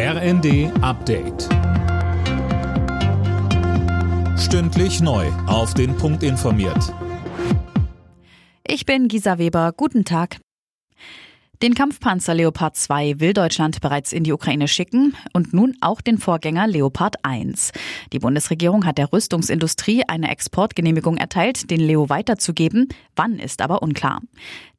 RND Update. Stündlich neu. Auf den Punkt informiert. Ich bin Gisa Weber. Guten Tag. Den Kampfpanzer Leopard 2 will Deutschland bereits in die Ukraine schicken und nun auch den Vorgänger Leopard 1. Die Bundesregierung hat der Rüstungsindustrie eine Exportgenehmigung erteilt, den Leo weiterzugeben. Wann ist aber unklar.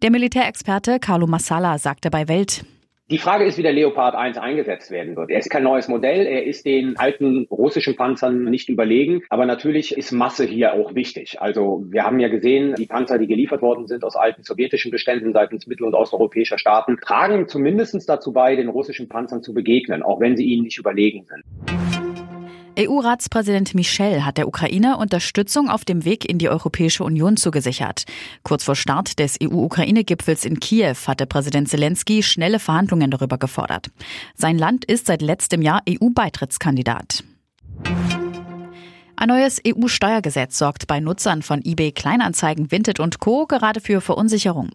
Der Militärexperte Carlo Massala sagte bei Welt, die Frage ist, wie der Leopard 1 eingesetzt werden wird. Er ist kein neues Modell, er ist den alten russischen Panzern nicht überlegen, aber natürlich ist Masse hier auch wichtig. Also wir haben ja gesehen, die Panzer, die geliefert worden sind aus alten sowjetischen Beständen seitens mittel- und osteuropäischer Staaten, tragen zumindest dazu bei, den russischen Panzern zu begegnen, auch wenn sie ihnen nicht überlegen sind. EU-Ratspräsident Michel hat der Ukraine Unterstützung auf dem Weg in die Europäische Union zugesichert. Kurz vor Start des EU-Ukraine-Gipfels in Kiew hatte Präsident Zelensky schnelle Verhandlungen darüber gefordert. Sein Land ist seit letztem Jahr EU-Beitrittskandidat. Ein neues EU-Steuergesetz sorgt bei Nutzern von eBay Kleinanzeigen, Vinted und Co. gerade für Verunsicherung.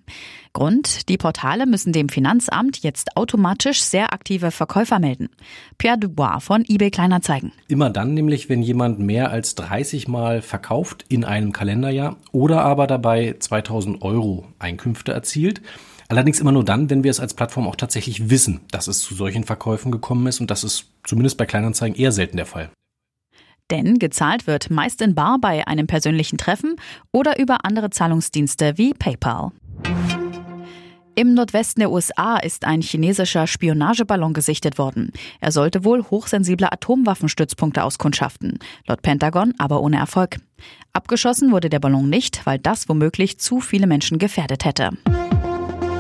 Grund, die Portale müssen dem Finanzamt jetzt automatisch sehr aktive Verkäufer melden. Pierre Dubois von eBay Kleinanzeigen. Immer dann nämlich, wenn jemand mehr als 30 Mal verkauft in einem Kalenderjahr oder aber dabei 2000 Euro Einkünfte erzielt. Allerdings immer nur dann, wenn wir es als Plattform auch tatsächlich wissen, dass es zu solchen Verkäufen gekommen ist und das ist zumindest bei Kleinanzeigen eher selten der Fall. Denn gezahlt wird meist in Bar bei einem persönlichen Treffen oder über andere Zahlungsdienste wie PayPal. Im Nordwesten der USA ist ein chinesischer Spionageballon gesichtet worden. Er sollte wohl hochsensible Atomwaffenstützpunkte auskundschaften. Laut Pentagon aber ohne Erfolg. Abgeschossen wurde der Ballon nicht, weil das womöglich zu viele Menschen gefährdet hätte.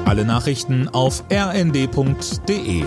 Alle Nachrichten auf rnd.de